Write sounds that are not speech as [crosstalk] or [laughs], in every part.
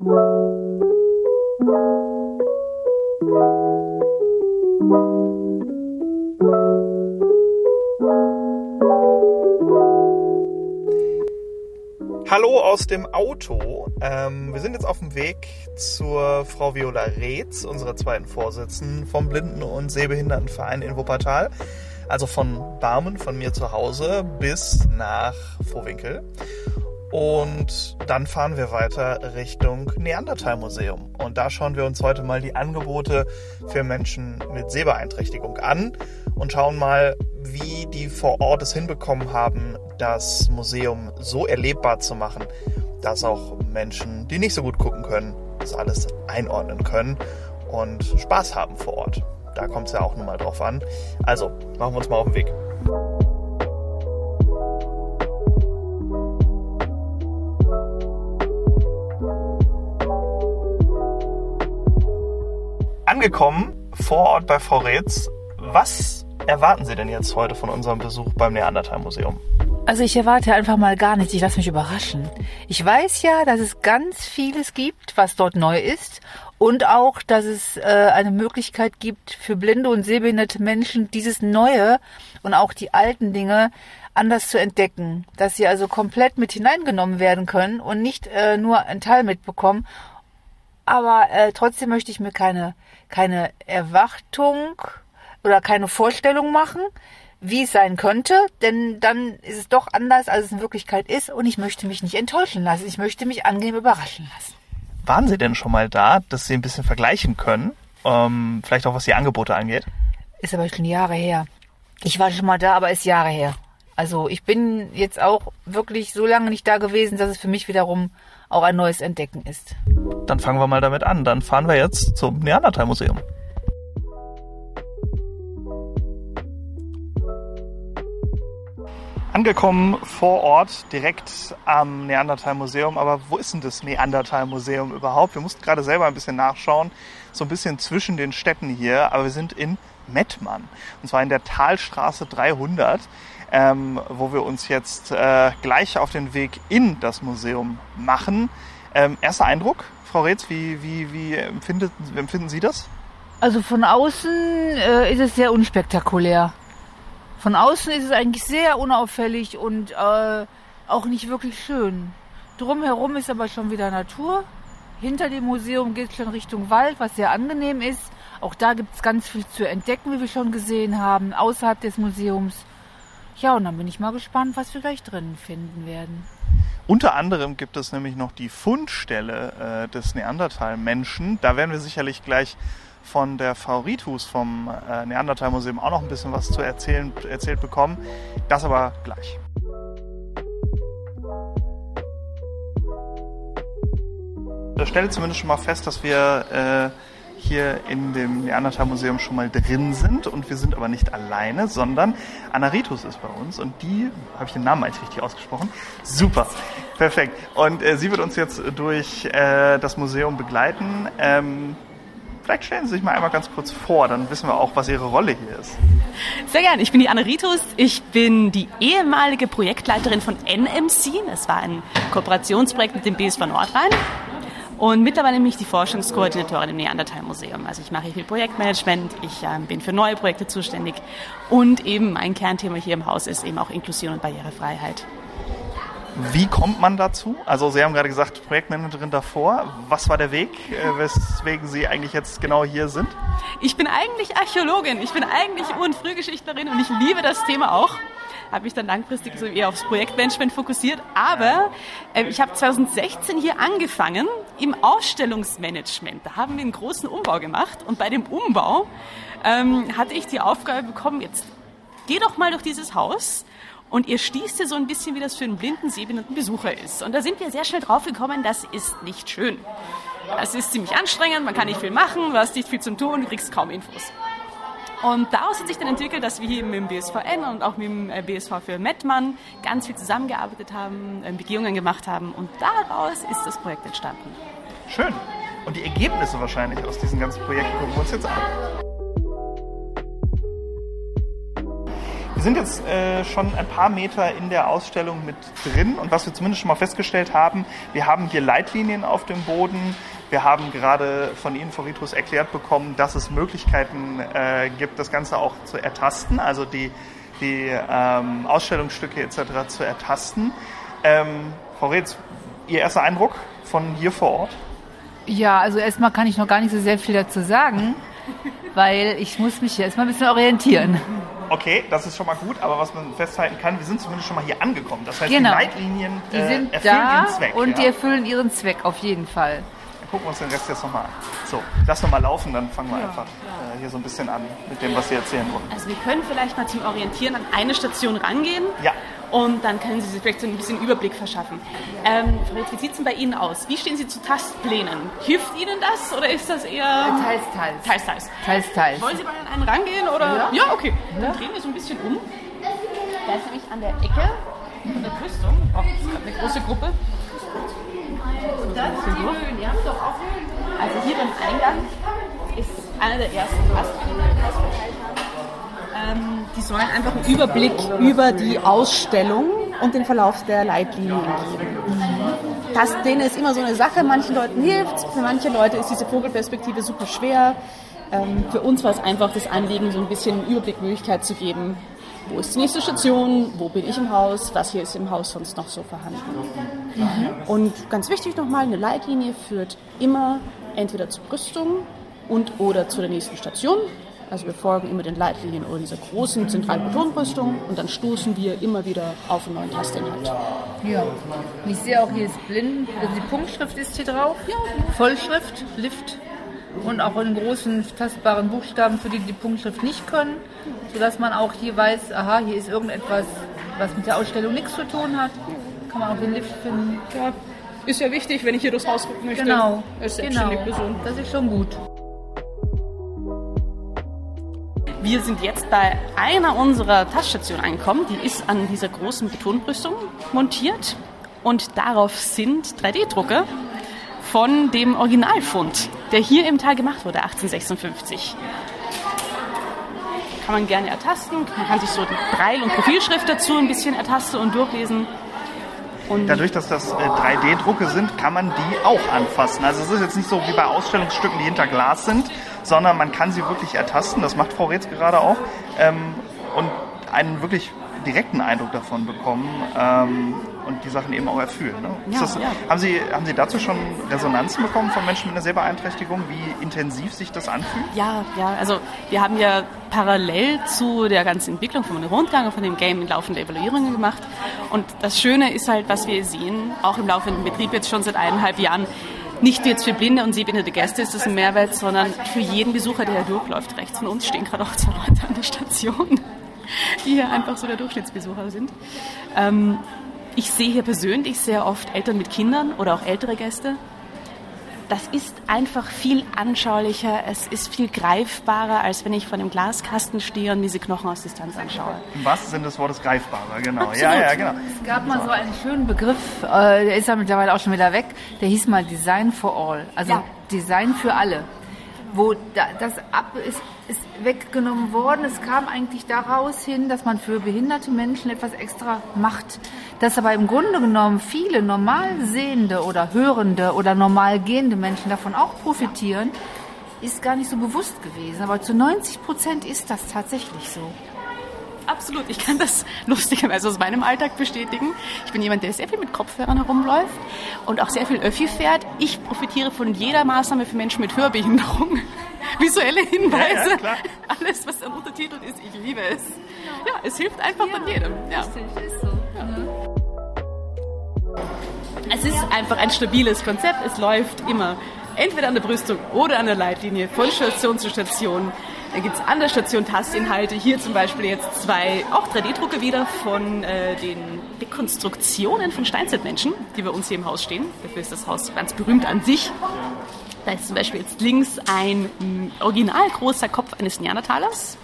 Hallo aus dem Auto. Ähm, wir sind jetzt auf dem Weg zur Frau Viola Reetz, unserer zweiten Vorsitzenden vom Blinden- und Sehbehindertenverein in Wuppertal. Also von Barmen, von mir zu Hause, bis nach Vohwinkel. Und dann fahren wir weiter Richtung Neandertal-Museum. Und da schauen wir uns heute mal die Angebote für Menschen mit Sehbeeinträchtigung an und schauen mal, wie die vor Ort es hinbekommen haben, das Museum so erlebbar zu machen, dass auch Menschen, die nicht so gut gucken können, das alles einordnen können und Spaß haben vor Ort. Da kommt es ja auch nun mal drauf an. Also, machen wir uns mal auf den Weg. Angekommen vor Ort bei Frau Reetz. Was erwarten Sie denn jetzt heute von unserem Besuch beim Neandertal-Museum? Also ich erwarte einfach mal gar nichts. Ich lasse mich überraschen. Ich weiß ja, dass es ganz vieles gibt, was dort neu ist. Und auch, dass es äh, eine Möglichkeit gibt für blinde und sehbehinderte Menschen, dieses Neue und auch die alten Dinge anders zu entdecken. Dass sie also komplett mit hineingenommen werden können und nicht äh, nur einen Teil mitbekommen. Aber äh, trotzdem möchte ich mir keine, keine Erwartung oder keine Vorstellung machen wie es sein könnte, denn dann ist es doch anders, als es in Wirklichkeit ist und ich möchte mich nicht enttäuschen lassen. Ich möchte mich angenehm überraschen lassen. Waren Sie denn schon mal da, dass Sie ein bisschen vergleichen können? Ähm, vielleicht auch was die Angebote angeht? Ist aber schon Jahre her. Ich war schon mal da, aber ist Jahre her. Also ich bin jetzt auch wirklich so lange nicht da gewesen, dass es für mich wiederum auch ein neues Entdecken ist. Dann fangen wir mal damit an. Dann fahren wir jetzt zum Neandertal-Museum. angekommen vor Ort, direkt am Neandertal-Museum. Aber wo ist denn das Neandertal-Museum überhaupt? Wir mussten gerade selber ein bisschen nachschauen, so ein bisschen zwischen den Städten hier. Aber wir sind in Mettmann, und zwar in der Talstraße 300, ähm, wo wir uns jetzt äh, gleich auf den Weg in das Museum machen. Ähm, erster Eindruck, Frau Reetz, wie, wie, wie empfindet, empfinden Sie das? Also von außen äh, ist es sehr unspektakulär. Von außen ist es eigentlich sehr unauffällig und äh, auch nicht wirklich schön. Drumherum ist aber schon wieder Natur. Hinter dem Museum geht es schon Richtung Wald, was sehr angenehm ist. Auch da gibt es ganz viel zu entdecken, wie wir schon gesehen haben, außerhalb des Museums. Ja, und dann bin ich mal gespannt, was wir gleich drinnen finden werden. Unter anderem gibt es nämlich noch die Fundstelle äh, des Neandertal-Menschen. Da werden wir sicherlich gleich von der Fauritus vom äh, Neandertal-Museum auch noch ein bisschen was zu erzählen, erzählt bekommen. Das aber gleich. Ich stelle zumindest schon mal fest, dass wir äh, hier in dem Neandertal-Museum schon mal drin sind und wir sind aber nicht alleine, sondern Anaritus ist bei uns und die, habe ich den Namen eigentlich richtig ausgesprochen? Super, perfekt. Und äh, sie wird uns jetzt durch äh, das Museum begleiten. Ähm, Vielleicht stellen Sie sich mal einmal ganz kurz vor, dann wissen wir auch, was Ihre Rolle hier ist. Sehr gerne. Ich bin die Anne Ritus. Ich bin die ehemalige Projektleiterin von NMC. Das war ein Kooperationsprojekt mit dem BSV Nordrhein. Und mittlerweile bin ich die Forschungskoordinatorin im Neandertal-Museum. Also ich mache viel Projektmanagement, ich äh, bin für neue Projekte zuständig und eben mein Kernthema hier im Haus ist eben auch Inklusion und Barrierefreiheit. Wie kommt man dazu? Also Sie haben gerade gesagt, Projektmanagerin davor. Was war der Weg, äh, weswegen Sie eigentlich jetzt genau hier sind? Ich bin eigentlich Archäologin. Ich bin eigentlich Ur- und Frühgeschichtlerin und ich liebe das Thema auch. Habe mich dann langfristig so eher aufs Projektmanagement fokussiert. Aber äh, ich habe 2016 hier angefangen im Ausstellungsmanagement. Da haben wir einen großen Umbau gemacht und bei dem Umbau ähm, hatte ich die Aufgabe bekommen, jetzt geh doch mal durch dieses Haus und ihr stießt so ein bisschen, wie das für einen blinden, sehbehinderten Besucher ist. Und da sind wir sehr schnell drauf gekommen, das ist nicht schön. Es ist ziemlich anstrengend, man kann nicht viel machen, du hast nicht viel zum tun, du kriegst kaum Infos. Und daraus hat sich dann entwickelt, dass wir hier mit dem BSVN und auch mit dem äh, BSV für Mettmann ganz viel zusammengearbeitet haben, äh, Begehungen gemacht haben und daraus ist das Projekt entstanden. Schön. Und die Ergebnisse wahrscheinlich aus diesen ganzen Projekten gucken wir uns jetzt an. Wir sind jetzt äh, schon ein paar Meter in der Ausstellung mit drin und was wir zumindest schon mal festgestellt haben, wir haben hier Leitlinien auf dem Boden. Wir haben gerade von Ihnen, Frau Ritus, erklärt bekommen, dass es Möglichkeiten äh, gibt, das Ganze auch zu ertasten, also die, die ähm, Ausstellungsstücke etc. zu ertasten. Ähm, Frau Reetz, Ihr erster Eindruck von hier vor Ort? Ja, also erstmal kann ich noch gar nicht so sehr viel dazu sagen, weil ich muss mich hier erstmal ein bisschen orientieren. Okay, das ist schon mal gut, aber was man festhalten kann, wir sind zumindest schon mal hier angekommen. Das heißt, Genau. die Leitlinien Die äh, sind erfüllen da ihren Zweck. und ja. die erfüllen ihren Zweck auf jeden Fall. Gucken wir uns den Rest jetzt nochmal an. So, lass noch mal laufen, dann fangen wir einfach äh, hier so ein bisschen an mit dem, was Sie erzählen wollen. Also wir können vielleicht mal zum Orientieren an eine Station rangehen. Ja. Und dann können Sie sich vielleicht so ein bisschen Überblick verschaffen. Ähm, Frau Ritz, wie sieht es denn bei Ihnen aus? Wie stehen Sie zu Tastplänen? Hilft Ihnen das oder ist das eher... Teils, teils. Teils, teils. Teils, teils. Wollen Sie mal an einen rangehen? Oder? Ja. okay. Dann drehen wir so ein bisschen um. Da ist nämlich an der Ecke von der Das ist gerade eine große Gruppe. Also hier beim Eingang ist einer der ersten Tastpläne, die. Ähm, die sollen einfach einen Überblick über die Ausstellung und den Verlauf der Leitlinien geben. Tastpläne ist immer so eine Sache, manchen Leuten hilft für manche Leute ist diese Vogelperspektive super schwer. Ähm, für uns war es einfach das Anliegen, so ein bisschen Überblickmöglichkeit zu geben. Wo ist die nächste Station? Wo bin ich im Haus? Was hier ist im Haus sonst noch so vorhanden? Und ganz wichtig nochmal, eine Leitlinie führt immer entweder zur Brüstung und oder zu der nächsten Station. Also wir folgen immer den Leitlinien oder dieser großen zentralen Betonbrüstung und dann stoßen wir immer wieder auf einen neuen Tastinhalt. Ja. Und ich sehe auch, hier ist blind, also die Punktschrift ist hier drauf. Ja. Vollschrift, Lift. Und auch in großen tastbaren Buchstaben für die, die Punktschrift nicht können, sodass man auch hier weiß, aha, hier ist irgendetwas, was mit der Ausstellung nichts zu tun hat. Kann man auch den Lift finden. Ja, ist ja wichtig, wenn ich hier durchs Haus gucken möchte. Genau. Als genau. selbstständige Person. Das ist schon gut. Wir sind jetzt bei einer unserer Taststationen angekommen. Die ist an dieser großen Betonbrüstung montiert. Und darauf sind 3D-Drucke von dem Originalfund, der hier im Tal gemacht wurde, 1856. Kann man gerne ertasten. Man kann sich so die Breil- und Profilschrift dazu ein bisschen ertasten und durchlesen. Und Dadurch, dass das äh, 3D-Drucke sind, kann man die auch anfassen. Also es ist jetzt nicht so wie bei Ausstellungsstücken, die hinter Glas sind, sondern man kann sie wirklich ertasten. Das macht Frau Reetz gerade auch. Ähm, und einen wirklich direkten Eindruck davon bekommen ähm, und die Sachen eben auch erfüllen. Ne? Ja, das, ja. Haben, sie, haben Sie dazu schon Resonanzen bekommen von Menschen mit einer Sehbeeinträchtigung, wie intensiv sich das anfühlt? Ja, ja, also wir haben ja parallel zu der ganzen Entwicklung von dem Rundgang und von dem Game laufende Evaluierungen gemacht. Und das Schöne ist halt, was wir sehen, auch im laufenden Betrieb jetzt schon seit eineinhalb Jahren, nicht jetzt für blinde und sehbehinderte Gäste ist das ein Mehrwert, sondern für jeden Besucher, der hier durchläuft. Rechts von uns stehen gerade auch zwei Leute an der Station, [laughs] die hier einfach so der Durchschnittsbesucher sind. Ähm, ich sehe hier persönlich sehr oft Eltern mit Kindern oder auch ältere Gäste, das ist einfach viel anschaulicher, es ist viel greifbarer, als wenn ich vor dem Glaskasten stehe und diese Knochen aus Distanz anschaue. Im wahrsten Sinne des Wortes greifbarer, genau. Absolut. Ja, ja, genau. Es gab mal so einen schönen Begriff, äh, der ist ja mittlerweile auch schon wieder weg, der hieß mal Design for All, also Ja. Design für alle. Wo da, das ab ist, ist weggenommen worden. Es kam eigentlich daraus hin, dass man für behinderte Menschen etwas extra macht. Dass aber im Grunde genommen viele normal sehende oder hörende oder normal gehende Menschen davon auch profitieren, ist gar nicht so bewusst gewesen. Aber zu 90 Prozent ist das tatsächlich so. Absolut, ich kann das [laughs] lustigerweise aus meinem Alltag bestätigen. Ich bin jemand, der sehr viel mit Kopfhörern herumläuft und auch sehr viel Öffi fährt. Ich profitiere von jeder Maßnahme für Menschen mit Hörbehinderung. [laughs] Visuelle Hinweise, Ja, ja, alles, was dann untertitelt ist, ich liebe es. Ja, es hilft einfach dann jedem. Ja. ist so. Es ist einfach ein stabiles Konzept. Es läuft immer entweder an der Brüstung oder an der Leitlinie von Station zu Station. Dann gibt es an der Station Tastinhalte. Hier zum Beispiel jetzt zwei, auch 3D-Drucke wieder von äh, den Rekonstruktionen von Steinzeitmenschen, die bei uns hier im Haus stehen. Dafür ist das Haus ganz berühmt an sich. Da ist zum Beispiel jetzt links ein mm, original großer Kopf eines Neandertalers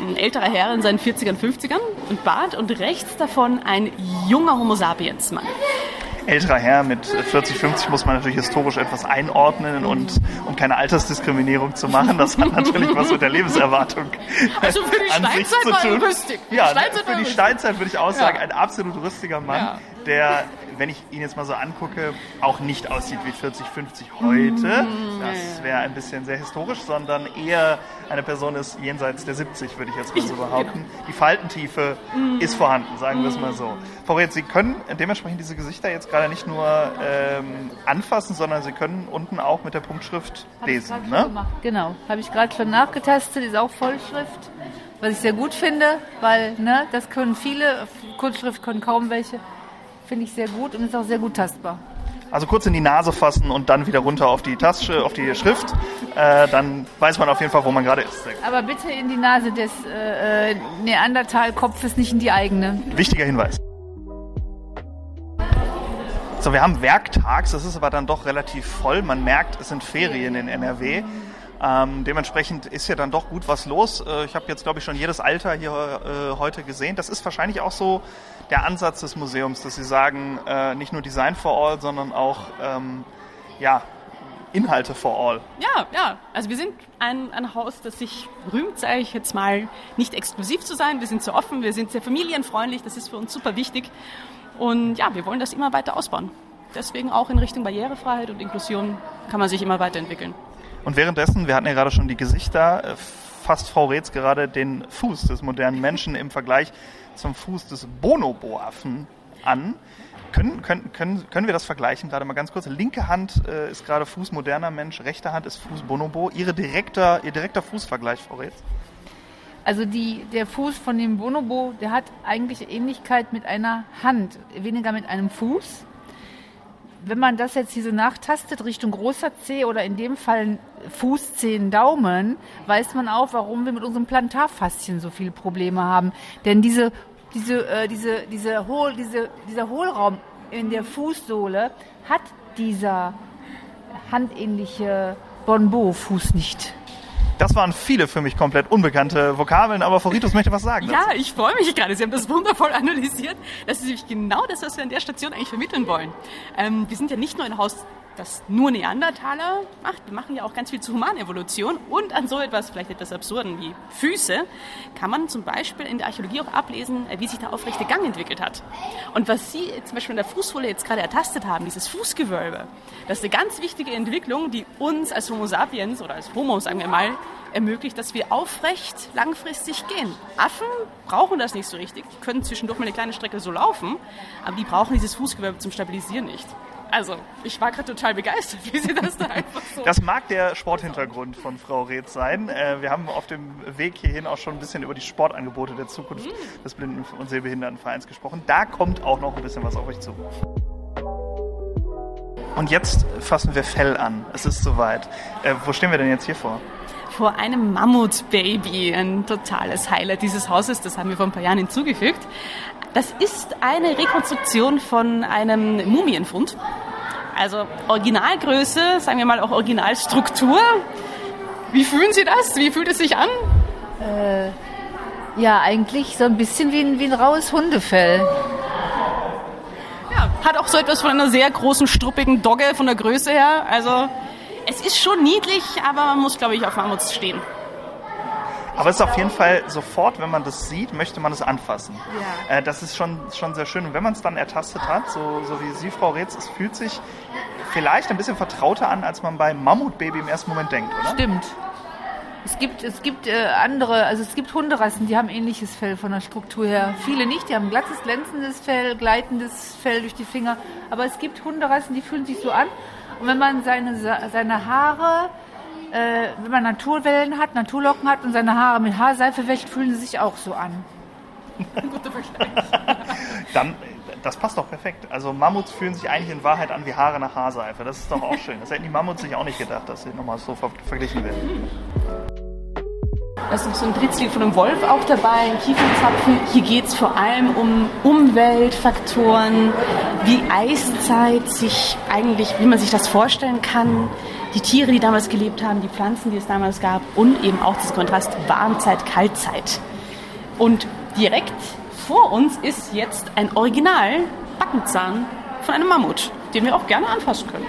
ein älterer Herr in seinen 40ern, 50ern und Bart und rechts davon ein junger Homo sapiens Mann. Älterer Herr mit 40, 50 muss man natürlich historisch etwas einordnen und um keine Altersdiskriminierung zu machen, das hat natürlich was mit der Lebenserwartung also für die an sich Steinzeit zu war er tun. rüstig. Für die Ja, für die rüstig. Steinzeit würde ich auch sagen, Ja. ein absolut rüstiger Mann, Ja. Der, wenn ich ihn jetzt mal so angucke, auch nicht aussieht wie 40, 50 heute. Mm, Das wäre ein bisschen sehr historisch, sondern eher eine Person ist jenseits der 70, würde ich jetzt mal so [laughs] genau. behaupten. Die Faltentiefe Mm. ist vorhanden, sagen wir es mal so. Frau Reth, Sie können dementsprechend diese Gesichter jetzt gerade nicht nur ähm, anfassen, sondern Sie können unten auch mit der Punktschrift Hab ich lesen. schon Ne? gemacht. Genau, habe ich gerade schon nachgetastet, ist auch Vollschrift, was ich sehr gut finde, weil ne, das können viele, Kurzschrift können kaum welche, finde ich sehr gut und ist auch sehr gut tastbar. Also kurz in die Nase fassen und dann wieder runter auf die Tasche, auf die Schrift. Äh, dann weiß man auf jeden Fall, wo man gerade ist. Aber bitte in die Nase des äh, äh, Neandertal-Kopfes, nicht in die eigene. Wichtiger Hinweis. So, wir haben Werktags, das ist aber dann doch relativ voll. Man merkt, es sind Ferien in NRW. Ähm, dementsprechend ist ja dann doch gut was los. Äh, ich habe jetzt, glaube ich, schon jedes Alter hier äh, heute gesehen. Das ist wahrscheinlich auch so der Ansatz des Museums, dass Sie sagen, äh, nicht nur Design for all, sondern auch ähm, ja, Inhalte for all. Ja, ja. Also wir sind ein, ein Haus, das sich rühmt, sage ich jetzt mal, nicht exklusiv zu sein. Wir sind sehr offen, wir sind sehr familienfreundlich. Das ist für uns super wichtig. Und ja, wir wollen das immer weiter ausbauen. Deswegen auch in Richtung Barrierefreiheit und Inklusion kann man sich immer weiterentwickeln. Und währenddessen, wir hatten ja gerade schon die Gesichter, äh, fasst Frau Reetz gerade den Fuß des modernen Menschen im Vergleich zum Fuß des Bonobo-Affen an. Können, können, können, können wir das vergleichen? Gerade mal ganz kurz. Linke Hand äh, ist gerade Fuß moderner Mensch, rechte Hand ist Fuß Bonobo. Ihre direkter, Ihr direkter Fußvergleich, Frau Reetz? Also die, der Fuß von dem Bonobo, der hat eigentlich Ähnlichkeit mit einer Hand, weniger mit einem Fuß. Wenn man das jetzt hier so nachtastet Richtung großer Zeh oder in dem Fall Fuß, Zehen, Daumen, weiß man auch, warum wir mit unserem Plantarfaszien so viele Probleme haben. Denn diese, diese, äh, diese, diese Hohl, diese, dieser Hohlraum in der Fußsohle hat dieser handähnliche Bonbo-Fuß nicht. Das waren viele für mich komplett unbekannte Vokabeln, aber Frau Ritus möchte was sagen. Ja, dazu. ich freue mich gerade. Sie haben das wundervoll analysiert. Das ist nämlich genau das, was wir an der Station eigentlich vermitteln wollen. Ähm, wir sind ja nicht nur ein Haus, das nur Neandertaler macht. Wir machen ja auch ganz viel zur Humanevolution. Und an so etwas, vielleicht etwas Absurden wie Füße, kann man zum Beispiel in der Archäologie auch ablesen, äh, wie sich der aufrechte Gang entwickelt hat. Und was Sie zum Beispiel in der Fußsohle jetzt gerade ertastet haben, dieses Fußgewölbe, das ist eine ganz wichtige Entwicklung, die uns als Homo sapiens oder als Homo, sagen wir mal, ermöglicht, dass wir aufrecht langfristig gehen. Affen brauchen das nicht so richtig. Die können zwischendurch mal eine kleine Strecke so laufen, aber die brauchen dieses Fußgewölbe zum Stabilisieren nicht. Also, ich war gerade total begeistert, wie sie das da [laughs] einfach so... Das mag der Sporthintergrund von Frau Reetz sein. Äh, wir haben auf dem Weg hierhin auch schon ein bisschen über die Sportangebote der Zukunft des Blinden- und Sehbehindertenvereins gesprochen. Da kommt auch noch ein bisschen was auf euch zu. Und jetzt fassen wir Fell an. Es ist soweit. Äh, wo stehen wir denn jetzt hier vor? vor einem Mammutbaby, ein totales Highlight dieses Hauses, das haben wir vor ein paar Jahren hinzugefügt. Das ist eine Rekonstruktion von einem Mumienfund. Also Originalgröße, sagen wir mal auch Originalstruktur. Wie fühlen Sie das? Wie fühlt es sich an? Ja, eigentlich so ein bisschen wie ein, wie ein raues Hundefell. Ja, hat auch so etwas von einer sehr großen, struppigen Dogge von der Größe her. Also es ist schon niedlich, aber man muss, glaube ich, auf Mammuts stehen. Aber es ist auf jeden Fall sofort, wenn man das sieht, möchte man es anfassen. Ja. Äh, das ist schon, schon sehr schön. Und wenn man es dann ertastet hat, so, so wie Sie, Frau Reetz, es fühlt sich vielleicht ein bisschen vertrauter an, als man bei Mammutbaby im ersten Moment denkt, oder? Stimmt. Es gibt, es gibt äh, andere, also es gibt Hunderassen, die haben ähnliches Fell von der Struktur her. Viele nicht, die haben glattes, glänzendes Fell, gleitendes Fell durch die Finger. Aber es gibt Hunderassen, die fühlen sich so an. Und wenn man seine, seine Haare, äh, wenn man Naturwellen hat, Naturlocken hat und seine Haare mit Haarseife wäscht, fühlen sie sich auch so an. [laughs] Guter Vergleich. Dann, das passt doch perfekt. Also Mammuts fühlen sich eigentlich in Wahrheit an wie Haare nach Haarseife. Das ist doch auch schön. Das hätten die Mammuts sich auch nicht gedacht, dass sie nochmal so ver verglichen werden. Da ist noch so ein Dritzlied von einem Wolf auch dabei, ein Kiefernzapfen. Hier geht es vor allem um Umweltfaktoren, wie Eiszeit sich eigentlich, wie man sich das vorstellen kann, die Tiere, die damals gelebt haben, die Pflanzen, die es damals gab und eben auch das Kontrast Warmzeit, Kaltzeit. Und direkt vor uns ist jetzt ein Original Backenzahn von einem Mammut, den wir auch gerne anfassen können.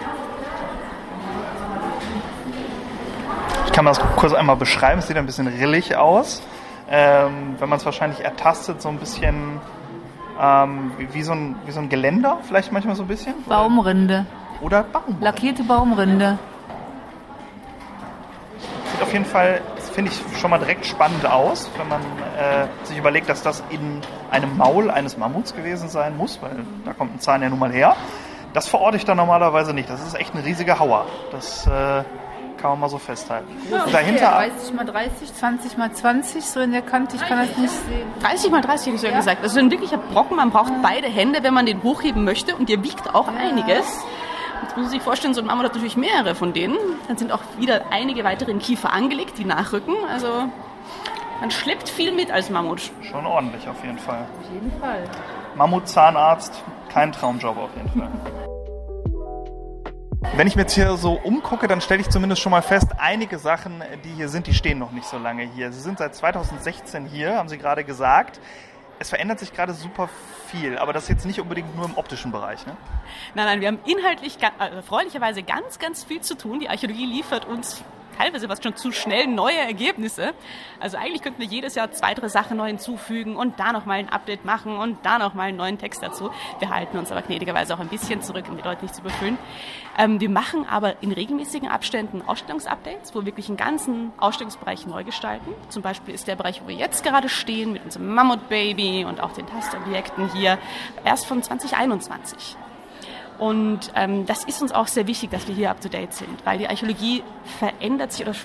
Ich kann das kurz einmal beschreiben. Es sieht ein bisschen rillig aus. Ähm, wenn man es wahrscheinlich ertastet, so ein bisschen ähm, wie, wie, so ein, wie so ein Geländer, vielleicht manchmal so ein bisschen. Baumrinde. Oder Baumrinde. Lackierte Baumrinde. Sieht auf jeden Fall, finde ich, schon mal direkt spannend aus, wenn man äh, sich überlegt, dass das in einem Maul eines Mammuts gewesen sein muss, weil da kommt ein Zahn ja nun mal her. Das verorte ich da normalerweise nicht. Das ist echt ein riesiger Hauer. Das äh, kann man mal so festhalten. Und dahinter. 30 mal 30, 20 mal 20, so in der Kante, ich kann das nicht sehen. 30 mal 30 hätte ich so gesagt. Also ein wirklicher Brocken. Man braucht beide Hände, wenn man den hochheben möchte. Und der wiegt auch einiges. Jetzt muss man sich vorstellen, so ein Mammut hat natürlich mehrere von denen. Dann sind auch wieder einige weitere im Kiefer angelegt, die nachrücken. Also man schleppt viel mit als Mammut. Schon ordentlich auf jeden Fall. Auf jeden Fall. Mammut-Zahnarzt, kein Traumjob auf jeden Fall. Wenn ich mir jetzt hier so umgucke, dann stelle ich zumindest schon mal fest, einige Sachen, die hier sind, die stehen noch nicht so lange hier. Sie sind seit 2016 hier, haben Sie gerade gesagt. Es verändert sich gerade super viel, aber das jetzt nicht unbedingt nur im optischen Bereich. Ne? Nein, nein, wir haben inhaltlich äh, erfreulicherweise ganz, ganz viel zu tun. Die Archäologie liefert uns teilweise was schon zu schnell neue Ergebnisse. Also eigentlich könnten wir jedes Jahr zwei, drei Sachen neu hinzufügen und da nochmal ein Update machen und da nochmal einen neuen Text dazu. Wir halten uns aber gnädigerweise auch ein bisschen zurück, um die Leute nicht zu überfüllen. Ähm, wir machen aber in regelmäßigen Abständen Ausstellungsupdates, wo wir wirklich einen ganzen Ausstellungsbereich neu gestalten. Zum Beispiel ist der Bereich, wo wir jetzt gerade stehen, mit unserem Mammut-Baby und auch den Tastobjekten hier, erst von 2021. Und ähm, das ist uns auch sehr wichtig, dass wir hier up-to-date sind, weil die Archäologie verändert sich oder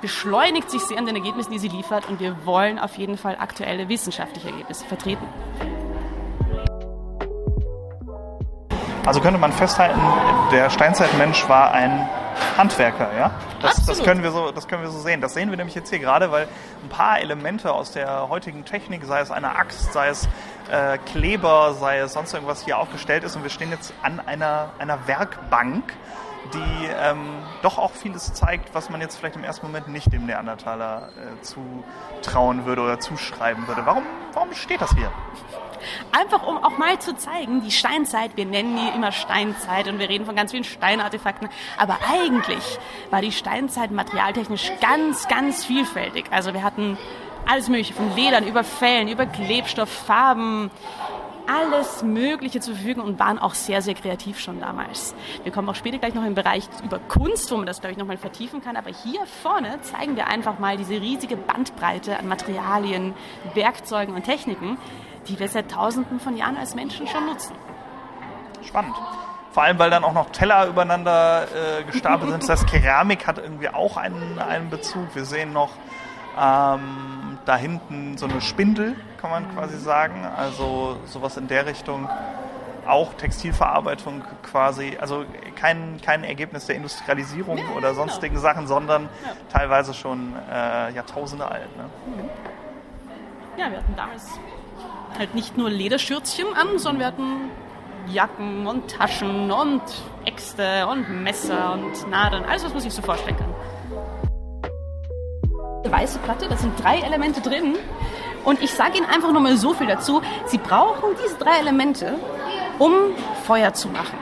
beschleunigt sich sehr an den Ergebnissen, die sie liefert und wir wollen auf jeden Fall aktuelle wissenschaftliche Ergebnisse vertreten. Also könnte man festhalten, der Steinzeitmensch war ein Handwerker, ja? Das, das, können wir so, das können wir so sehen. Das sehen wir nämlich jetzt hier gerade, weil ein paar Elemente aus der heutigen Technik, sei es eine Axt, sei es äh, Kleber, sei es sonst irgendwas hier aufgestellt ist und wir stehen jetzt an einer, einer Werkbank, die ähm, doch auch vieles zeigt, was man jetzt vielleicht im ersten Moment nicht dem Neandertaler äh, zutrauen würde oder zuschreiben würde. Warum, warum steht das hier? Einfach um auch mal zu zeigen, die Steinzeit, wir nennen die immer Steinzeit und wir reden von ganz vielen Steinartefakten, aber eigentlich war die Steinzeit materialtechnisch ganz, ganz vielfältig. Also wir hatten alles Mögliche, von Ledern über Fellen, über Klebstoff, Farben, alles Mögliche zur Verfügung und waren auch sehr, sehr kreativ schon damals. Wir kommen auch später gleich noch im Bereich über Kunst, wo man das, glaube ich, nochmal vertiefen kann. Aber hier vorne zeigen wir einfach mal diese riesige Bandbreite an Materialien, Werkzeugen und Techniken, die wir seit Tausenden von Jahren als Menschen schon nutzen. Spannend. Vor allem, weil dann auch noch Teller übereinander äh, gestapelt sind. Das Keramik hat irgendwie auch einen, einen Bezug. Wir sehen noch ähm, da hinten so eine Spindel, kann man quasi sagen. Also sowas in der Richtung. Auch Textilverarbeitung quasi, also kein, kein Ergebnis der Industrialisierung ja, oder genau. sonstigen genau. Sachen, sondern ja. teilweise schon äh, Jahrtausende alt. Ne? Ja, wir hatten damals halt nicht nur Lederschürzchen an, sondern wir hatten Jacken und Taschen und Äxte und Messer und Nadeln, alles, was man sich so vorstellen kann. Weiße Platte, da sind drei Elemente drin. Und ich sage Ihnen einfach nur mal so viel dazu. Sie brauchen diese drei Elemente, um Feuer zu machen.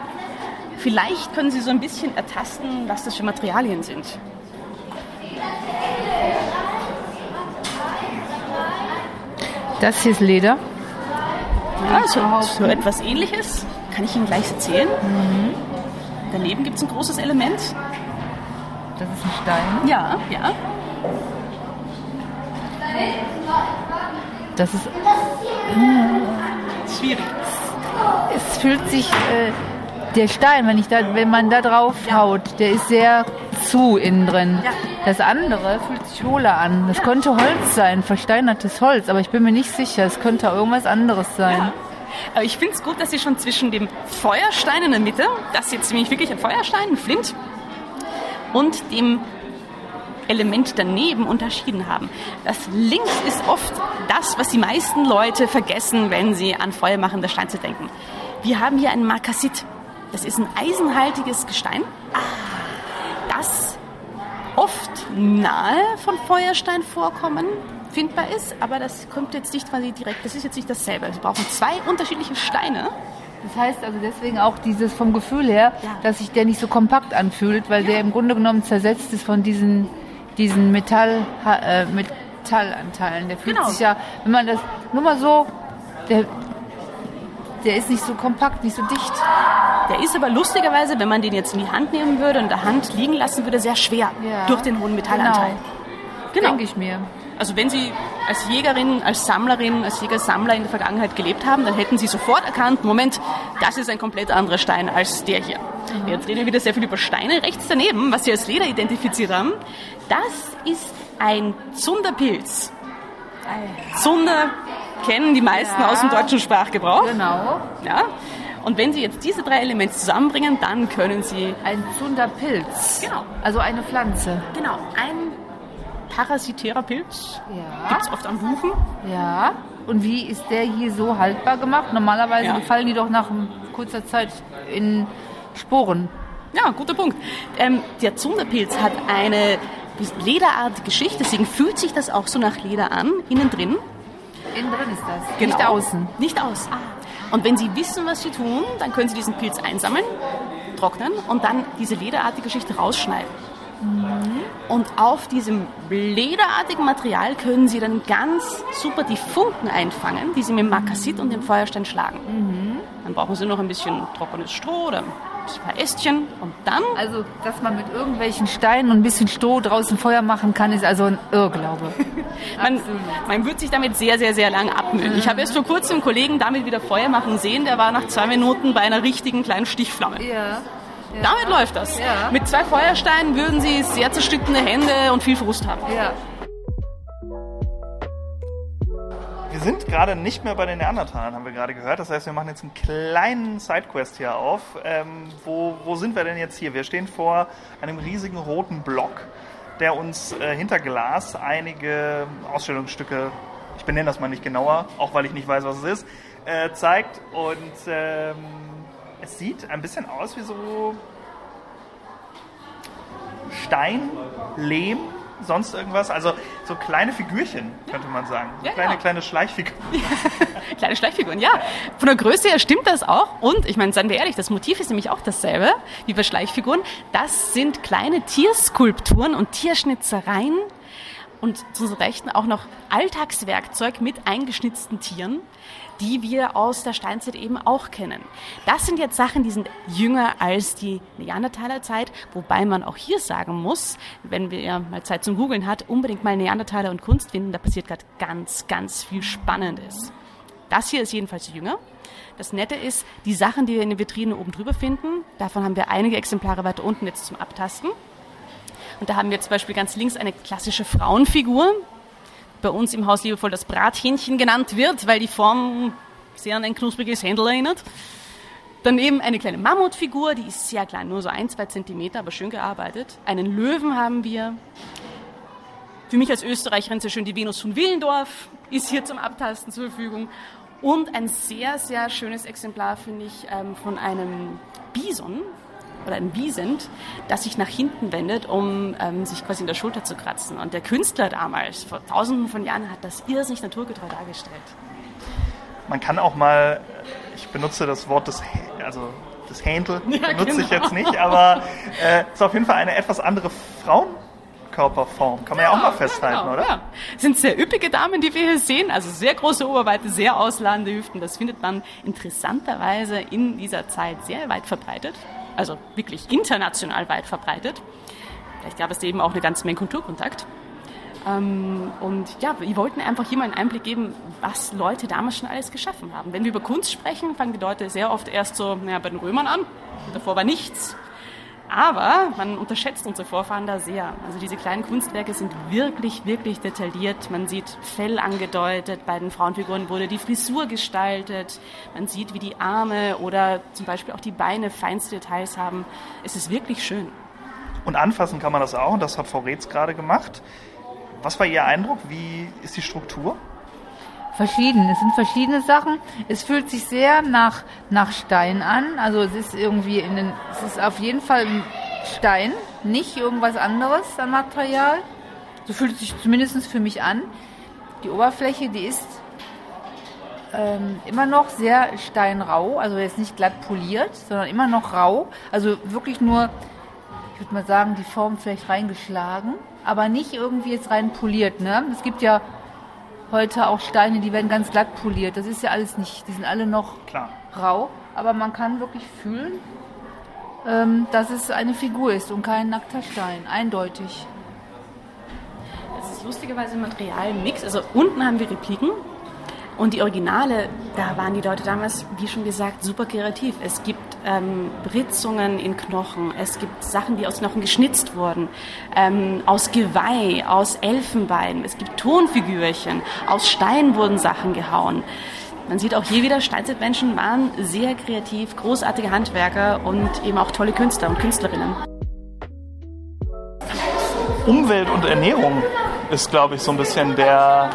Vielleicht können Sie so ein bisschen ertasten, was das für Materialien sind. Das hier ist Leder. Ja, so, so etwas ähnliches. Kann ich Ihnen gleich erzählen. Mhm. Daneben gibt es ein großes Element. Das ist ein Stein. Ja, ja. Das ist. Schwierig. Es fühlt sich. Äh, der Stein, wenn, ich da, wenn man da drauf haut, der ist sehr zu innen drin. Ja. Das andere fühlt sich hohler an. Das ja. könnte Holz sein, versteinertes Holz, aber ich bin mir nicht sicher. Es könnte irgendwas anderes sein. Ja. Aber ich finde es gut, dass Sie schon zwischen dem Feuerstein in der Mitte, das ist jetzt nämlich wirklich ein Feuerstein, ein Flint, und dem Element daneben unterschieden haben. Das links ist oft das, was die meisten Leute vergessen, wenn sie an feuermachende Steine denken. Wir haben hier ein Markasit. Das ist ein eisenhaltiges Gestein, das oft nahe von Feuersteinvorkommen findbar ist, aber das kommt jetzt nicht quasi direkt, das ist jetzt nicht dasselbe. Wir brauchen zwei unterschiedliche Steine, Das heißt also deswegen auch dieses vom Gefühl her, Ja. dass sich der nicht so kompakt anfühlt, weil der im Grunde genommen zersetzt ist von diesen, diesen Metall, äh, Metallanteilen. Der fühlt Genau. sich ja, wenn man das nur mal so, der, der ist nicht so kompakt, nicht so dicht. Der ist aber lustigerweise, wenn man den jetzt in die Hand nehmen würde und der Hand liegen lassen würde, sehr schwer Ja. durch den hohen Metallanteil. Genau. Denke ich mir. Also wenn Sie als Jägerin, als Sammlerin, als Jägersammler in der Vergangenheit gelebt haben, dann hätten Sie sofort erkannt, Moment, das ist ein komplett anderer Stein als der hier. Jetzt reden wir wieder sehr viel über Steine. Rechts daneben, was Sie als Leder identifiziert haben, das ist ein Zunderpilz. Zunder kennen die meisten Ja. aus dem deutschen Sprachgebrauch. Genau. Ja? Und wenn Sie jetzt diese drei Elemente zusammenbringen, dann können Sie Ein Zunderpilz. Genau. Also eine Pflanze. genau ein parasitärer Pilz. Ja. Gibt es oft am Buchen. Ja. Und wie ist der hier so haltbar gemacht? Normalerweise Ja. fallen die doch nach kurzer Zeit in Sporen. Ja, guter Punkt. Ähm, der Zunderpilz hat eine lederartige Schicht, deswegen fühlt sich das auch so nach Leder an, innen drin. Innen drin ist das. Genau. Nicht außen. Nicht außen. Und wenn Sie wissen, was Sie tun, dann können Sie diesen Pilz einsammeln, trocknen und dann diese lederartige Schicht rausschneiden. Und auf diesem lederartigen Material können Sie dann ganz super die Funken einfangen, die Sie mit dem Makasit und dem Feuerstein schlagen. Dann brauchen Sie noch ein bisschen trockenes Stroh oder ein paar Ästchen und dann Also, dass man mit irgendwelchen Steinen und ein bisschen Stroh draußen Feuer machen kann, ist also ein Irrglaube. [laughs] Man, man wird sich damit sehr, sehr, sehr lang abmühen. Ich habe erst vor kurzem einen Kollegen damit wieder Feuer machen sehen, der war nach zwei Minuten bei einer richtigen kleinen Stichflamme. Ja. Damit läuft das. Ja. Mit zwei Feuersteinen würden sie sehr zerstückene Hände und viel Frust haben. Ja. Wir sind gerade nicht mehr bei den Neandertalern, haben wir gerade gehört. Das heißt, wir machen jetzt einen kleinen Sidequest hier auf. Ähm, wo, wo sind wir denn jetzt hier? Wir stehen vor einem riesigen roten Block, der uns äh, hinter Glas einige Ausstellungsstücke, ich benenne das mal nicht genauer, auch weil ich nicht weiß, was es ist, äh, zeigt. Und ähm, es sieht ein bisschen aus wie so Stein, Lehm, sonst irgendwas. Also so kleine Figürchen, könnte man sagen. So Ja, kleine, ja. kleine Schleichfiguren. [laughs] Kleine Schleichfiguren, ja. Von der Größe her stimmt das auch. Und ich meine, seien wir ehrlich, das Motiv ist nämlich auch dasselbe wie bei Schleichfiguren. Das sind kleine Tierskulpturen und Tierschnitzereien. Und zu unserer Rechten auch noch Alltagswerkzeug mit eingeschnitzten Tieren, die wir aus der Steinzeit eben auch kennen. Das sind jetzt Sachen, die sind jünger als die Neandertalerzeit, wobei man auch hier sagen muss, wenn wir mal Zeit zum Googlen hat, unbedingt mal Neandertaler und Kunst finden, da passiert gerade ganz, ganz viel Spannendes. Das hier ist jedenfalls jünger. Das Nette ist, die Sachen, die wir in den Vitrinen oben drüber finden, davon haben wir einige Exemplare weiter unten jetzt zum Abtasten. Und da haben wir zum Beispiel ganz links eine klassische Frauenfigur, bei uns im Haus liebevoll das Brathähnchen genannt wird, weil die Form sehr an ein knuspriges Händel erinnert. Daneben eine kleine Mammutfigur, die ist sehr klein, nur so ein, zwei Zentimeter, aber schön gearbeitet. Einen Löwen haben wir. Für mich als Österreicherin sehr schön die Venus von Willendorf ist hier zum Abtasten zur Verfügung. Und ein sehr, sehr schönes Exemplar finde ich ähm, von einem Bison oder einem Wiesent, das sich nach hinten wendet, um ähm, sich quasi in der Schulter zu kratzen. Und der Künstler damals, vor tausenden von Jahren, hat das irrsinnig naturgetreu dargestellt. Man kann auch mal, ich benutze das Wort des, also des Händel, [laughs] Ja, benutze ich genau. jetzt nicht, aber äh, ist auf jeden Fall eine etwas andere Frauenkörperform. Kann man ja, auch mal festhalten, genau, oder? Ja. Sind sehr üppige Damen, die wir hier sehen, also sehr große Oberweite, sehr ausladende Hüften. Das findet man interessanterweise in dieser Zeit sehr weit verbreitet, also wirklich international weit verbreitet. Vielleicht gab es da eben auch eine ganze Menge Kulturkontakt. Ähm, und ja, wir wollten einfach hier mal einen Einblick geben, was Leute damals schon alles geschaffen haben. Wenn wir über Kunst sprechen, fangen die Leute sehr oft erst so naja, bei den Römern an. Davor war nichts. Aber man unterschätzt unsere Vorfahren da sehr. Also diese kleinen Kunstwerke sind wirklich, wirklich detailliert. Man sieht Fell angedeutet, bei den Frauenfiguren wurde die Frisur gestaltet. Man sieht, wie die Arme oder zum Beispiel auch die Beine feinste Details haben. Es ist wirklich schön. Und anfassen kann man das auch, und das hat Frau Reetz gerade gemacht. Was war Ihr Eindruck? Wie ist die Struktur? Verschieden. Es sind verschiedene Sachen. Es fühlt sich sehr nach, nach Stein an. Also es ist irgendwie in den, es ist auf jeden Fall ein Stein, nicht irgendwas anderes an Material. So fühlt es sich zumindest für mich an. Die Oberfläche, die ist ähm, immer noch sehr steinrau, also jetzt nicht glatt poliert, sondern immer noch rau. Also wirklich nur, ich würde mal sagen, die Form vielleicht reingeschlagen, aber nicht irgendwie jetzt rein poliert. Ne? Es gibt ja heute auch Steine, die werden ganz glatt poliert. Das ist ja alles nicht, die sind alle noch Klar. rau, aber man kann wirklich fühlen, ähm, dass es eine Figur ist und kein nackter Stein, eindeutig. Das ist lustigerweise ein Materialmix. Also unten haben wir Repliken und die Originale, da waren die Leute damals, wie schon gesagt, super kreativ. Es gibt ähm, Ritzungen in Knochen, es gibt Sachen, die aus Knochen geschnitzt wurden, ähm, aus Geweih, aus Elfenbein, es gibt Tonfigürchen, aus Stein wurden Sachen gehauen. Man sieht auch hier wieder, Steinzeitmenschen waren sehr kreativ, großartige Handwerker und eben auch tolle Künstler und Künstlerinnen. Umwelt und Ernährung ist, glaube ich, so ein bisschen der,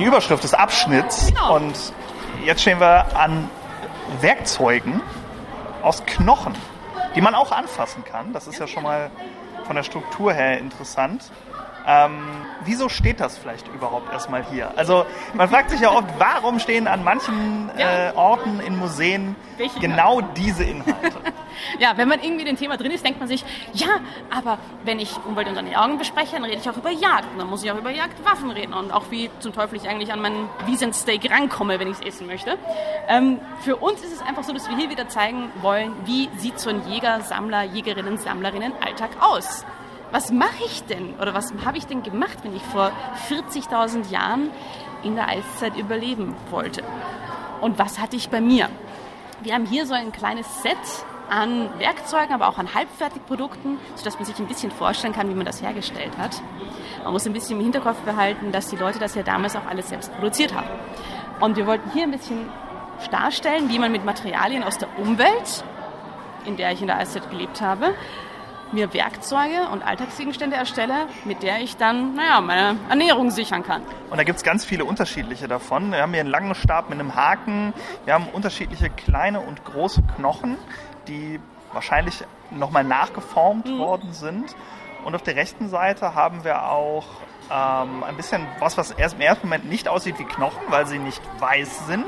die Überschrift des Abschnitts. Genau. Und jetzt stehen wir an Werkzeugen aus Knochen, die man auch anfassen kann. Das ist ja schon mal von der Struktur her interessant. Ähm, wieso steht das vielleicht überhaupt erstmal hier? Also man fragt sich ja oft, warum stehen an manchen Ja. äh, Orten in Museen genau diese Inhalte? [laughs] Ja, wenn man irgendwie in dem Thema drin ist, denkt man sich, ja, aber wenn ich Umwelt und Ernährung bespreche, dann rede ich auch über Jagd. Und dann muss ich auch über Jagdwaffen reden und auch wie zum Teufel ich eigentlich an meinen Wiesensteak rankomme, wenn ich es essen möchte. Ähm, für uns ist es einfach so, dass wir hier wieder zeigen wollen, wie sieht so ein Jäger, Sammler, Jägerinnen, Sammlerinnen Alltag aus. Was mache ich denn oder was habe ich denn gemacht, wenn ich vor 40.000 Jahren in der Eiszeit überleben wollte? Und was hatte ich bei mir? Wir haben hier so ein kleines Set an Werkzeugen, aber auch an Halbfertigprodukten, sodass man sich ein bisschen vorstellen kann, wie man das hergestellt hat. Man muss ein bisschen im Hinterkopf behalten, dass die Leute das ja damals auch alles selbst produziert haben. Und wir wollten hier ein bisschen darstellen, wie man mit Materialien aus der Umwelt, in der ich in der Eiszeit gelebt habe, mir Werkzeuge und Alltagsgegenstände erstelle, mit der ich dann, naja, meine Ernährung sichern kann. Und da gibt es ganz viele unterschiedliche davon. Wir haben hier einen langen Stab mit einem Haken. Wir haben unterschiedliche kleine und große Knochen, die wahrscheinlich nochmal nachgeformt worden sind. Und auf der rechten Seite haben wir auch ähm, ein bisschen was, was erst im ersten Moment nicht aussieht wie Knochen, weil sie nicht weiß sind,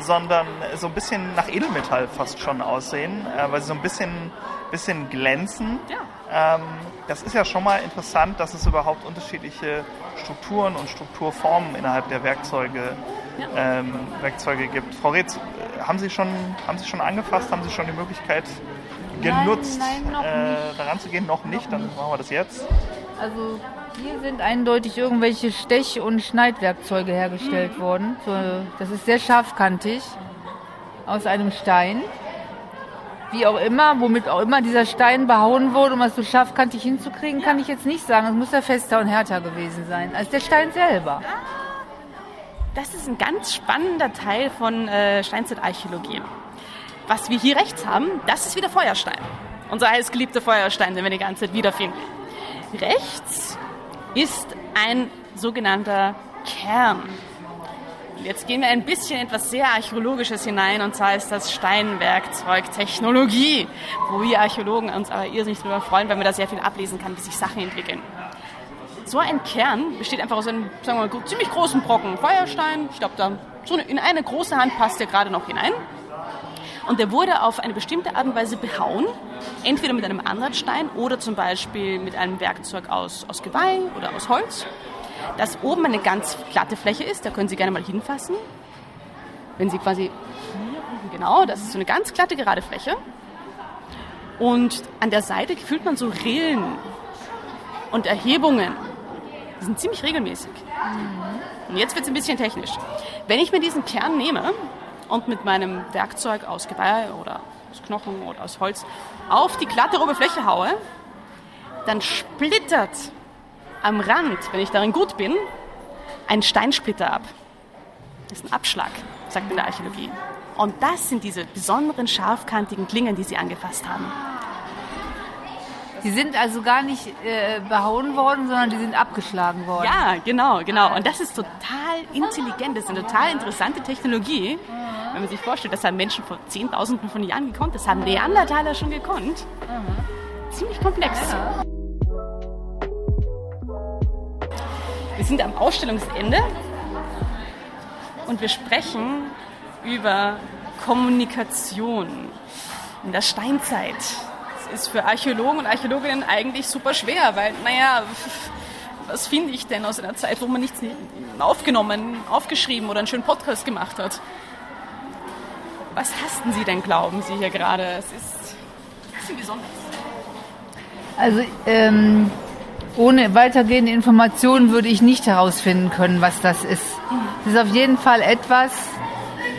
sondern so ein bisschen nach Edelmetall fast schon aussehen, äh, weil sie so ein bisschen, bisschen glänzen. Ja. Ähm, das ist ja schon mal interessant, dass es überhaupt unterschiedliche Strukturen und Strukturformen innerhalb der Werkzeuge, ähm, Werkzeuge gibt. Frau Reetz, äh, haben Sie, schon, haben Sie schon angefasst? Haben Sie schon die Möglichkeit genutzt, nein, noch äh, nicht. daran zu gehen? Noch nicht, dann machen wir das jetzt. Also hier sind eindeutig irgendwelche Stech- und Schneidwerkzeuge hergestellt worden. So, das ist sehr scharfkantig aus einem Stein. Wie auch immer, womit auch immer dieser Stein behauen wurde, um es so scharfkantig hinzukriegen, kann ich jetzt nicht sagen. Es muss ja fester und härter gewesen sein als der Stein selber. Das ist ein ganz spannender Teil von äh, Steinzeitarchäologie. Was wir hier rechts haben, das ist wieder Feuerstein. Unser heißgeliebter Feuerstein, den wir die ganze Zeit wiederfinden. Rechts ist ein sogenannter Kern. Jetzt gehen wir ein bisschen etwas sehr Archäologisches hinein, und zwar ist das Steinwerkzeugtechnologie, wo wir Archäologen uns aber irrsinnig darüber freuen, weil man da sehr viel ablesen kann, wie sich Sachen entwickeln. So ein Kern besteht einfach aus einem, sagen wir mal, ziemlich großen Brocken Feuerstein. Ich glaube, in eine große Hand passt der gerade noch hinein. Und der wurde auf eine bestimmte Art und Weise behauen, entweder mit einem Anratstein oder zum Beispiel mit einem Werkzeug aus, aus Geweih oder aus Holz, das oben eine ganz glatte Fläche ist. Da können Sie gerne mal hinfassen. Wenn Sie quasi genau, das ist so eine ganz glatte, gerade Fläche. Und an der Seite fühlt man so Rillen und Erhebungen. Die sind ziemlich regelmäßig. Und jetzt wird es ein bisschen technisch. Wenn ich mir diesen Kern nehme und mit meinem Werkzeug aus Geweih oder aus Knochen oder aus Holz auf die glatte Oberfläche haue, dann splittert am Rand, wenn ich darin gut bin, ein Steinsplitter ab. Das ist ein Abschlag, sagt man in der Archäologie. Und das sind diese besonderen scharfkantigen Klingen, die Sie angefasst haben. Die sind also gar nicht äh, behauen worden, sondern die sind abgeschlagen worden. Ja, genau, genau. Und das ist total intelligent. Das ist eine total interessante Technologie. Wenn man sich vorstellt, das haben Menschen vor Zehntausenden von Jahren gekonnt. Das haben Neandertaler schon gekonnt. Ziemlich komplex. Wir sind am Ausstellungsende. und wir sprechen über Kommunikation in der Steinzeit. Das ist für Archäologen und Archäologinnen eigentlich super schwer, weil, naja, [laughs] was finde ich denn aus einer Zeit, wo man nichts aufgenommen, aufgeschrieben oder einen schönen Podcast gemacht hat? Was hasten Sie denn, glauben Sie hier gerade? Es ist ein bisschen besonders. Also ähm, ohne weitergehende Informationen würde ich nicht herausfinden können, was das ist. Es ist auf jeden Fall etwas,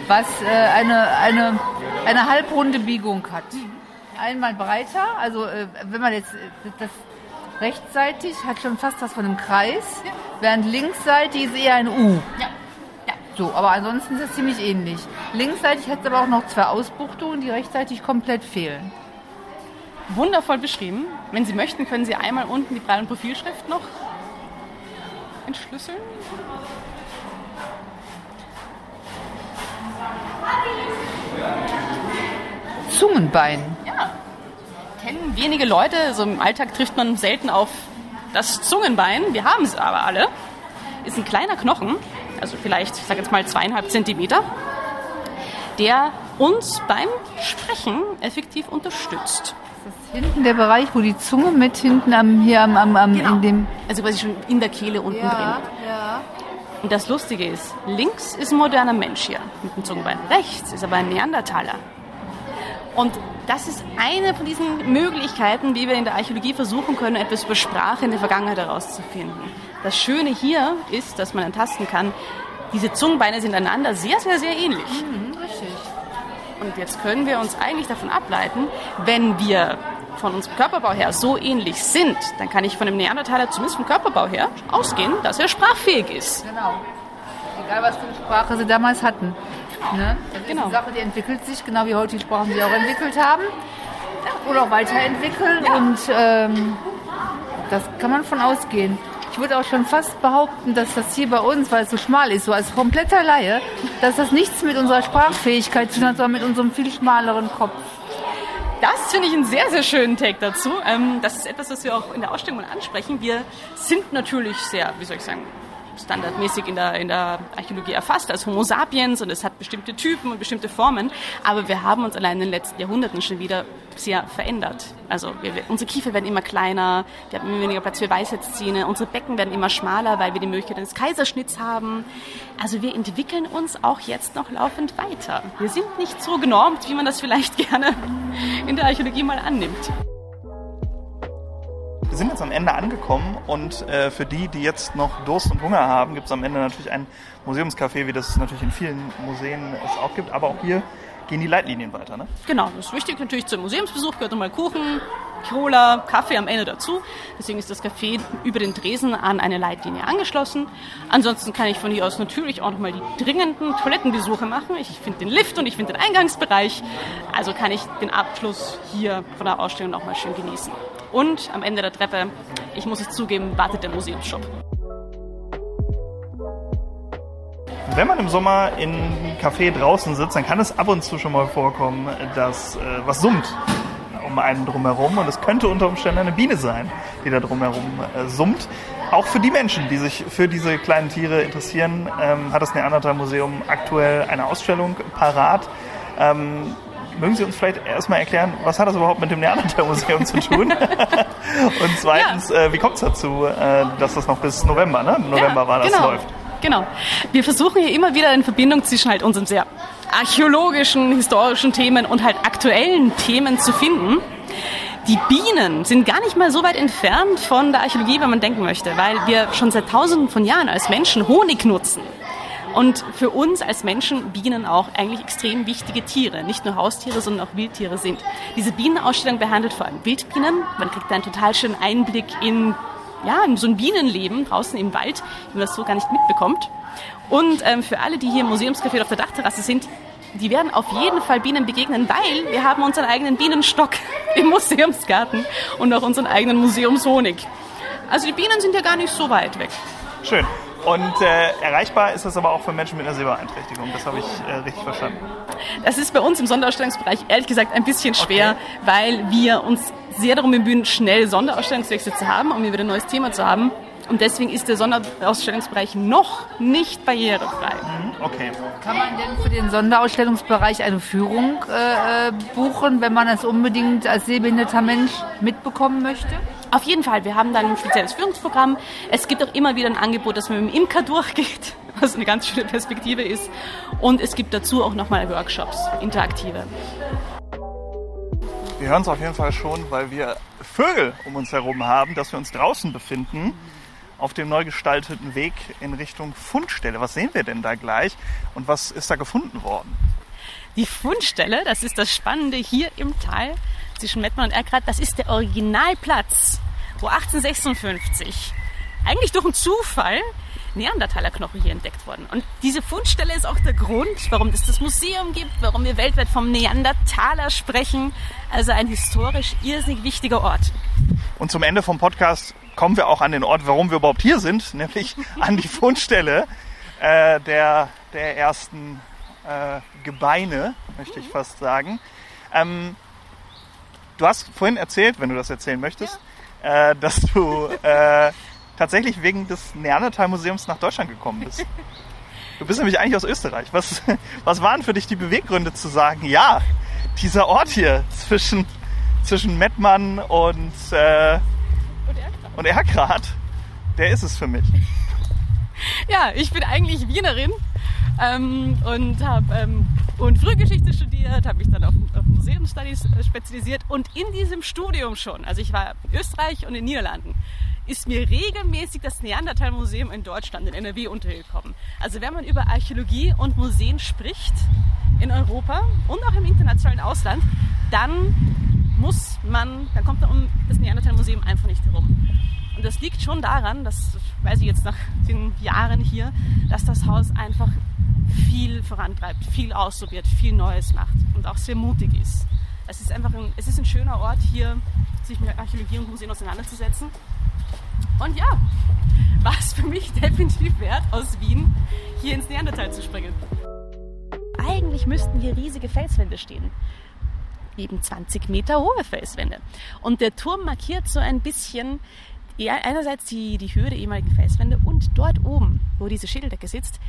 was äh, eine, eine, eine halbrunde Biegung hat. Einmal breiter, also äh, wenn man jetzt äh, das rechtsseitig hat schon fast was von einem Kreis, während linksseitig ist eher ein U. Ja. So, aber ansonsten ist es ziemlich ähnlich. Linksseitig hat es aber auch noch zwei Ausbuchtungen, die rechtsseitig komplett fehlen. Wundervoll beschrieben. Wenn Sie möchten, können Sie einmal unten die Breit- und Profilschrift noch entschlüsseln. Zungenbein. Ja. Kennen wenige Leute, so im Alltag trifft man selten auf das Zungenbein. Wir haben es aber alle. Ist ein kleiner Knochen, also vielleicht, ich sage jetzt mal zweieinhalb Zentimeter, der uns beim Sprechen effektiv unterstützt. Das ist hinten der Bereich, wo die Zunge mit hinten am, hier am, am, am in dem. Also quasi schon in der Kehle unten drin. ja. Und das Lustige ist, links ist ein moderner Mensch hier mit dem Zungenbein. Rechts ist aber ein Neandertaler. Und das ist eine von diesen Möglichkeiten, wie wir in der Archäologie versuchen können, etwas über Sprache in der Vergangenheit herauszufinden. Das Schöne hier ist, dass man ertasten kann, diese Zungenbeine sind einander sehr, sehr, sehr ähnlich. Mhm, richtig. Und jetzt können wir uns eigentlich davon ableiten, wenn wir von unserem Körperbau her so ähnlich sind, dann kann ich von dem Neandertaler zumindest vom Körperbau her ausgehen, dass er sprachfähig ist. Genau. Egal, was für eine Sprache sie damals hatten. Ne? Das ist Genau. eine Sache, die entwickelt sich, genau wie heute die Sprachen sich auch entwickelt haben. Oder auch weiterentwickeln. Ja. Und ähm, das kann man von ausgehen. Ich würde auch schon fast behaupten, dass das hier bei uns, weil es so schmal ist, so als kompletter Laie, dass das nichts mit unserer Sprachfähigkeit zu tun hat, sondern mit unserem viel schmaleren Kopf. Das finde ich einen sehr, sehr schönen Take dazu. Ähm, das ist etwas, was wir auch in der Ausstellung ansprechen. Wir sind natürlich sehr, wie soll ich sagen, standardmäßig in der, in der Archäologie erfasst als Homo sapiens und es hat bestimmte Typen und bestimmte Formen, aber wir haben uns allein in den letzten Jahrhunderten schon wieder sehr verändert. Also wir, unsere Kiefer werden immer kleiner, wir haben immer weniger Platz für Weisheitszähne, unsere Becken werden immer schmaler, weil wir die Möglichkeit eines Kaiserschnitts haben. Also wir entwickeln uns auch jetzt noch laufend weiter. Wir sind nicht so genormt, wie man das vielleicht [laughs] gerne in der Archäologie mal annimmt. Wir sind jetzt am Ende angekommen und äh, für die, die jetzt noch Durst und Hunger haben, gibt es am Ende natürlich ein Museumscafé, wie das es natürlich in vielen Museen es auch gibt. Aber auch hier gehen die Leitlinien weiter. Ne? Genau, das ist wichtig natürlich zum Museumsbesuch, gehört nochmal Kuchen, Cola, Kaffee am Ende dazu. Deswegen ist das Café über den Tresen an eine Leitlinie angeschlossen. Ansonsten kann ich von hier aus natürlich auch nochmal die dringenden Toilettenbesuche machen. Ich finde den Lift und ich finde den Eingangsbereich. Also kann ich den Abschluss hier von der Ausstellung nochmal schön genießen. Und am Ende der Treppe, ich muss es zugeben, wartet der Museumsshop. Wenn man im Sommer in einem Café draußen sitzt, dann kann es ab und zu schon mal vorkommen, dass äh, was summt um einen drumherum. Und es könnte unter Umständen eine Biene sein, die da drumherum äh, summt. Auch für die Menschen, die sich für diese kleinen Tiere interessieren, ähm, hat das Neandertal Museum aktuell eine Ausstellung parat. Ähm, mögen Sie uns vielleicht erstmal erklären, was hat das überhaupt mit dem Neandertal Museum zu tun? [laughs] Und zweitens, äh, wie kommt es dazu, äh, dass das noch bis November, ne? November Ja, war das genau. läuft. Genau. Wir versuchen hier immer wieder eine Verbindung zwischen halt unseren sehr archäologischen, historischen Themen und halt aktuellen Themen zu finden. Die Bienen sind gar nicht mal so weit entfernt von der Archäologie, wenn man denken möchte, weil wir schon seit tausenden von Jahren als Menschen Honig nutzen. Und für uns als Menschen Bienen auch eigentlich extrem wichtige Tiere. Nicht nur Haustiere, sondern auch Wildtiere sind. Diese Bienenausstellung behandelt vor allem Wildbienen. Man kriegt da einen total schönen Einblick in, ja, in so ein Bienenleben draußen im Wald, wie man das so gar nicht mitbekommt. Und ähm, für alle, die hier im Museumscafé auf der Dachterrasse sind, die werden auf jeden Fall Bienen begegnen, weil wir haben unseren eigenen Bienenstock [laughs] im Museumsgarten und auch unseren eigenen Museumshonig. Also die Bienen sind ja gar nicht so weit weg. Schön. Und äh, erreichbar ist das aber auch für Menschen mit einer Sehbeeinträchtigung. Das habe ich äh, richtig verstanden. Das ist bei uns im Sonderausstellungsbereich ehrlich gesagt ein bisschen schwer, weil wir uns sehr darum bemühen, schnell Sonderausstellungswechsel zu haben, um hier wieder ein neues Thema zu haben. Und deswegen ist der Sonderausstellungsbereich noch nicht barrierefrei. Okay. Kann man denn für den Sonderausstellungsbereich eine Führung äh, buchen, wenn man es unbedingt als sehbehinderter Mensch mitbekommen möchte? Auf jeden Fall, wir haben dann ein spezielles Führungsprogramm. Es gibt auch immer wieder ein Angebot, dass man mit dem Imker durchgeht, [laughs] was eine ganz schöne Perspektive ist. Und es gibt dazu auch nochmal Workshops, interaktive. Wir hören es auf jeden Fall schon, weil wir Vögel um uns herum haben, dass wir uns draußen befinden auf dem neu gestalteten Weg in Richtung Fundstelle. Was sehen wir denn da gleich und was ist da gefunden worden? Die Fundstelle, das ist das Spannende hier im Tal zwischen Mettmann und Erkrath, das ist der Originalplatz, wo 1856 eigentlich durch einen Zufall Neandertalerknochen hier entdeckt wurden. Und diese Fundstelle ist auch der Grund, warum es das Museum gibt, warum wir weltweit vom Neandertaler sprechen. Also ein historisch irrsinnig wichtiger Ort. Und zum Ende vom Podcast kommen wir auch an den Ort, warum wir überhaupt hier sind, [laughs] nämlich an die Fundstelle äh, der, der ersten äh, Gebeine, möchte ich fast sagen. Ähm, du hast vorhin erzählt, wenn du das erzählen möchtest, ja. äh, dass du äh, tatsächlich wegen des Neandertal-Museums nach Deutschland gekommen bist. [laughs] Du bist nämlich eigentlich aus Österreich. Was, was waren für dich die Beweggründe zu sagen, ja, dieser Ort hier zwischen, zwischen Mettmann und, äh, und Erkrath, der ist es für mich. [laughs] Ja, ich bin eigentlich Wienerin ähm, und habe ähm, und Frühgeschichte studiert, habe mich dann auf, auf Museumsstudies äh, spezialisiert und in diesem Studium schon, also ich war in Österreich und in den Niederlanden, ist mir regelmäßig das Neandertal-Museum in Deutschland, in NRW, untergekommen. Also wenn man über Archäologie und Museen spricht in Europa und auch im internationalen Ausland, dann muss man, dann kommt man um das Neandertal-Museum einfach nicht herum. Und das liegt schon daran, das weiß ich jetzt nach den Jahren hier, dass das Haus einfach viel vorantreibt, viel ausprobiert, viel Neues macht und auch sehr mutig ist. Es ist einfach ein, es ist ein schöner Ort, hier sich mit Archäologie und Museen auseinanderzusetzen. Und ja, war es für mich definitiv wert, aus Wien hier ins Neandertal zu springen. Eigentlich müssten hier riesige Felswände stehen. Eben 20 Meter hohe Felswände. Und der Turm markiert so ein bisschen einerseits die, die Höhe der ehemaligen Felswände und dort oben, wo diese Schädeldecke sitzt,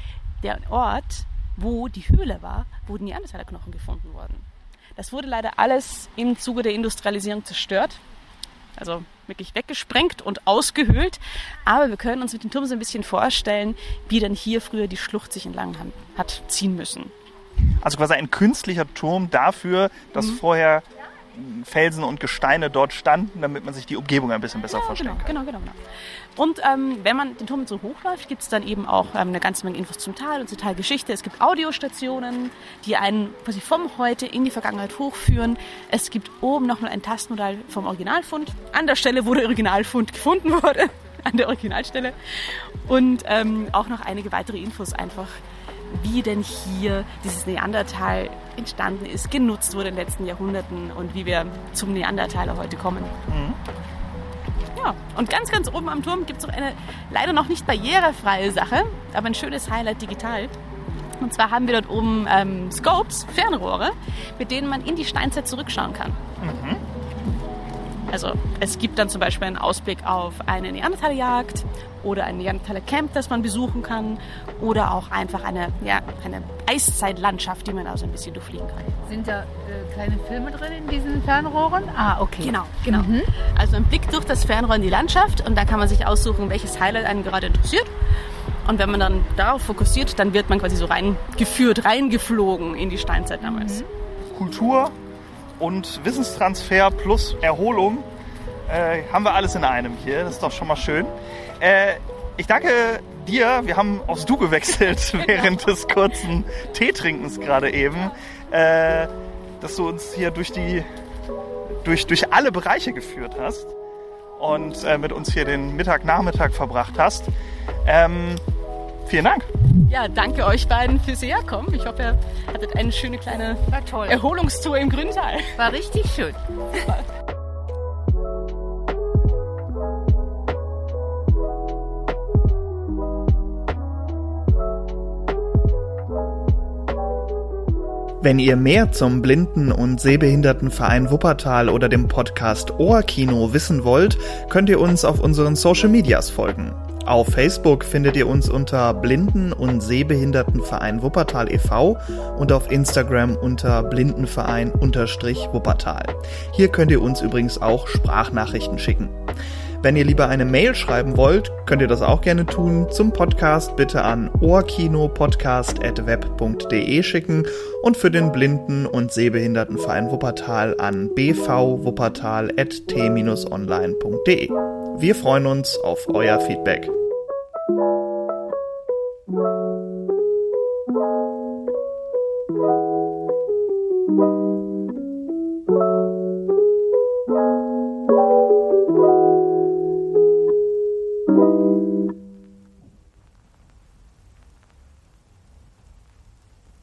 der Ort, wo die Höhle war, wo die Neandertalerknochen gefunden wurden. Das wurde leider alles im Zuge der Industrialisierung zerstört. Also wirklich weggesprengt und ausgehöhlt. Aber wir können uns mit dem Turm so ein bisschen vorstellen, wie dann hier früher die Schlucht sich entlang hat ziehen müssen. Also quasi ein künstlicher Turm dafür, dass mhm. vorher Felsen und Gesteine dort standen, damit man sich die Umgebung ein bisschen besser ja, vorstellen genau, kann. Genau, genau, genau. Und ähm, wenn man den Turm so hochläuft, gibt es dann eben auch ähm, eine ganze Menge Infos zum Tal und zur Talgeschichte. Es gibt Audiostationen, die einen quasi vom Heute in die Vergangenheit hochführen. Es gibt oben nochmal ein Tastmodell vom Originalfund. An der Stelle, wo der Originalfund gefunden wurde, [laughs] an der Originalstelle. Und ähm, auch noch einige weitere Infos einfach wie denn hier dieses Neandertal entstanden ist, genutzt wurde in den letzten Jahrhunderten und wie wir zum Neandertaler heute kommen. Mhm. Ja, und ganz, ganz oben am Turm gibt es noch eine leider noch nicht barrierefreie Sache, aber ein schönes Highlight digital. Und zwar haben wir dort oben ähm, Scopes, Fernrohre, mit denen man in die Steinzeit zurückschauen kann. Mhm. Also es gibt dann zum Beispiel einen Ausblick auf eine Neandertalerjagd oder ein Neandertaler-Camp, das man besuchen kann oder auch einfach eine, ja, eine Eiszeitlandschaft, die man also ein bisschen durchfliegen kann. Sind da äh, kleine Filme drin in diesen Fernrohren? Ah, okay. Genau, genau. Mhm. Also ein Blick durch das Fernrohr in die Landschaft und da kann man sich aussuchen, welches Highlight einen gerade interessiert. Und wenn man dann darauf fokussiert, dann wird man quasi so reingeführt, reingeflogen in die Steinzeit damals. Mhm. Kultur und Wissenstransfer plus Erholung äh, haben wir alles in einem hier. Das ist doch schon mal schön. Äh, ich danke dir. Wir haben aufs Du gewechselt [laughs] während des kurzen Teetrinkens gerade eben. Äh, dass du uns hier durch die durch, durch alle Bereiche geführt hast und äh, mit uns hier den Mittag, Nachmittag verbracht hast. Ähm, vielen Dank. Ja, danke euch beiden fürs Herkommen. Ich hoffe, ihr hattet eine schöne kleine Erholungstour im Grüntal. War richtig schön. Wenn ihr mehr zum Blinden- und Sehbehindertenverein Wuppertal oder dem Podcast Ohrkino wissen wollt, könnt ihr uns auf unseren Social Medias folgen. Auf Facebook findet ihr uns unter Blinden- und Sehbehindertenverein Wuppertal e.V. und auf Instagram unter Blindenverein-Wuppertal. Hier könnt ihr uns übrigens auch Sprachnachrichten schicken. Wenn ihr lieber eine Mail schreiben wollt, könnt ihr das auch gerne tun. Zum Podcast bitte an ohrkinopodcast.web.de schicken und für den Blinden- und Sehbehindertenverein Wuppertal an bvwuppertal.t-online.de. Wir freuen uns auf euer Feedback.